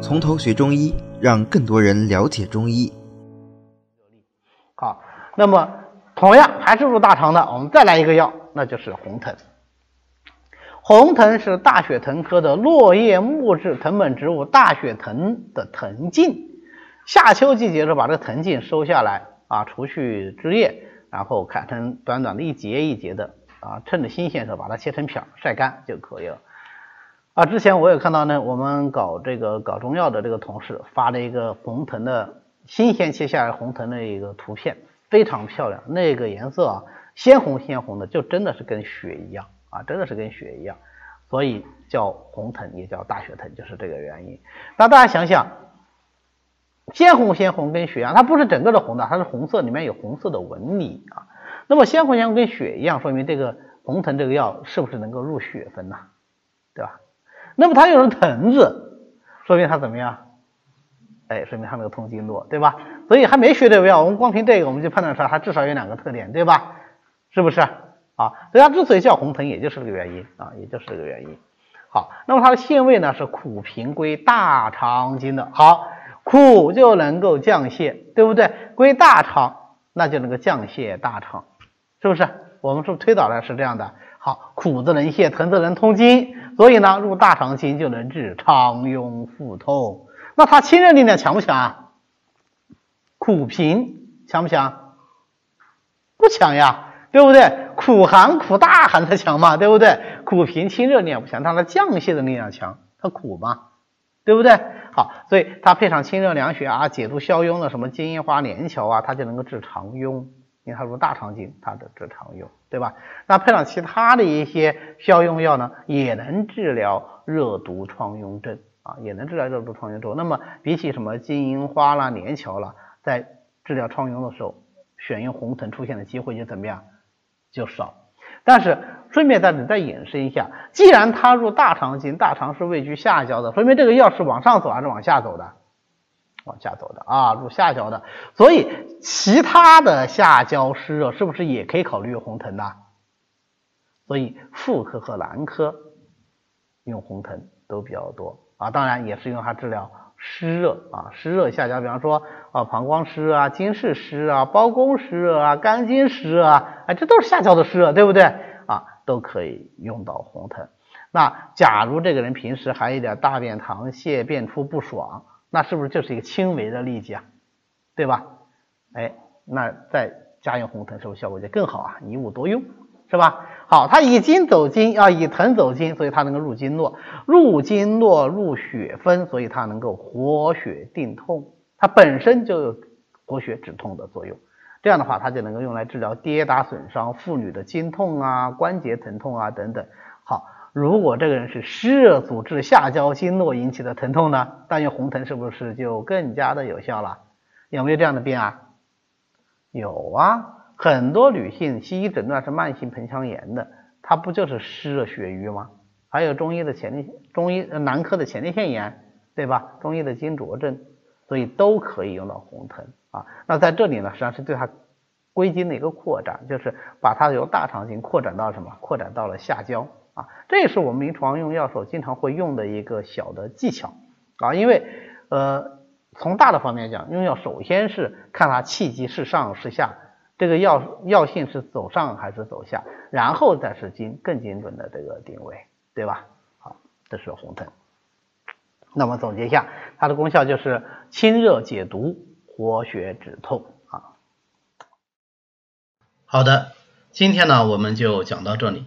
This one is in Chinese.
从头学中医，让更多人了解中医。好，那么同样还是入大肠的，我们再来一个药，那就是红藤。红藤是大雪藤科的落叶木质藤本植物大雪藤的藤茎。夏秋季节的时候，把这个藤茎收下来啊，除去枝叶，然后砍成短短的一节一节的啊，趁着新鲜的时候把它切成片，晒干就可以了。啊，之前我有看到呢，我们搞这个搞中药的这个同事发了一个红藤的新鲜切下来红藤的一个图片，非常漂亮，那个颜色啊，鲜红鲜红的，就真的是跟血一样啊，真的是跟血一样，所以叫红藤，也叫大血藤，就是这个原因。那大家想想，鲜红鲜红跟血一样，它不是整个的红的，它是红色，里面有红色的纹理啊。那么鲜红鲜红跟血一样，说明这个红藤这个药是不是能够入血分呢？对吧？那么它又是藤子，说明它怎么样？哎，说明它能够通经络，对吧？所以还没学这个药，我们光凭这个我们就判断出来它至少有两个特点，对吧？是不是？啊，所以它之所以叫红藤，也就是这个原因啊，也就是这个原因。好，那么它的性味呢是苦平归大肠经的。好，苦就能够降泻，对不对？归大肠，那就能够降泻大肠，是不是？我们是不是推导的是这样的？好，苦则能泻，疼则能通经，所以呢，入大肠经就能治肠痈腹痛。那它清热力量强不强啊？苦平强不强？不强呀，对不对？苦寒苦大寒才强嘛，对不对？苦平清热力量不强，它的降泄的力量强，它苦嘛，对不对？好，所以它配上清热凉血啊，解毒消痈的什么金银花、连翘啊，它就能够治肠痈。因为它入大肠经，它的治肠痈，对吧？那配上其他的一些消痈药呢，也能治疗热毒疮痈症啊，也能治疗热毒疮痈症。那么比起什么金银花啦、连翘啦，在治疗疮痈的时候，选用红藤出现的机会就怎么样？就少。但是顺便在这里再引申一下，既然它入大肠经，大肠是位居下焦的，说明这个药是往上走还是往下走的？往下走的啊，入下焦的，所以其他的下焦湿热是不是也可以考虑用红藤的？所以妇科和男科用红藤都比较多啊，当然也是用它治疗湿热啊，湿热下焦，比方说啊膀胱湿热啊、经室湿热啊、包宫湿热啊、肝经湿热啊，哎，这都是下焦的湿热，对不对啊？都可以用到红藤。那假如这个人平时还有点大便溏泻、便出不爽。那是不是就是一个轻微的痢疾啊，对吧？哎，那再加用红藤，是不是效果就更好啊？一物多用，是吧？好，它以筋走经啊，以藤走经，所以它能够入经络，入经络入血分，所以它能够活血定痛，它本身就有活血止痛的作用。这样的话，它就能够用来治疗跌打损伤、妇女的经痛啊、关节疼痛啊等等。好。如果这个人是湿热阻滞下焦经络引起的疼痛呢，但用红藤是不是就更加的有效了？有没有这样的病啊？有啊，很多女性西医诊断是慢性盆腔炎的，它不就是湿热血瘀吗？还有中医的前列中医男科的前列腺炎，对吧？中医的金浊症，所以都可以用到红藤啊。那在这里呢，实际上是对它归经的一个扩展，就是把它由大肠经扩展到什么？扩展到了下焦。啊，这也是我们临床用药时候经常会用的一个小的技巧啊，因为呃，从大的方面讲，用药首先是看它气机是上是下，这个药药性是走上还是走下，然后再是精更精准的这个定位，对吧？好，这是红藤。那么总结一下，它的功效就是清热解毒、活血止痛啊。好的，今天呢我们就讲到这里。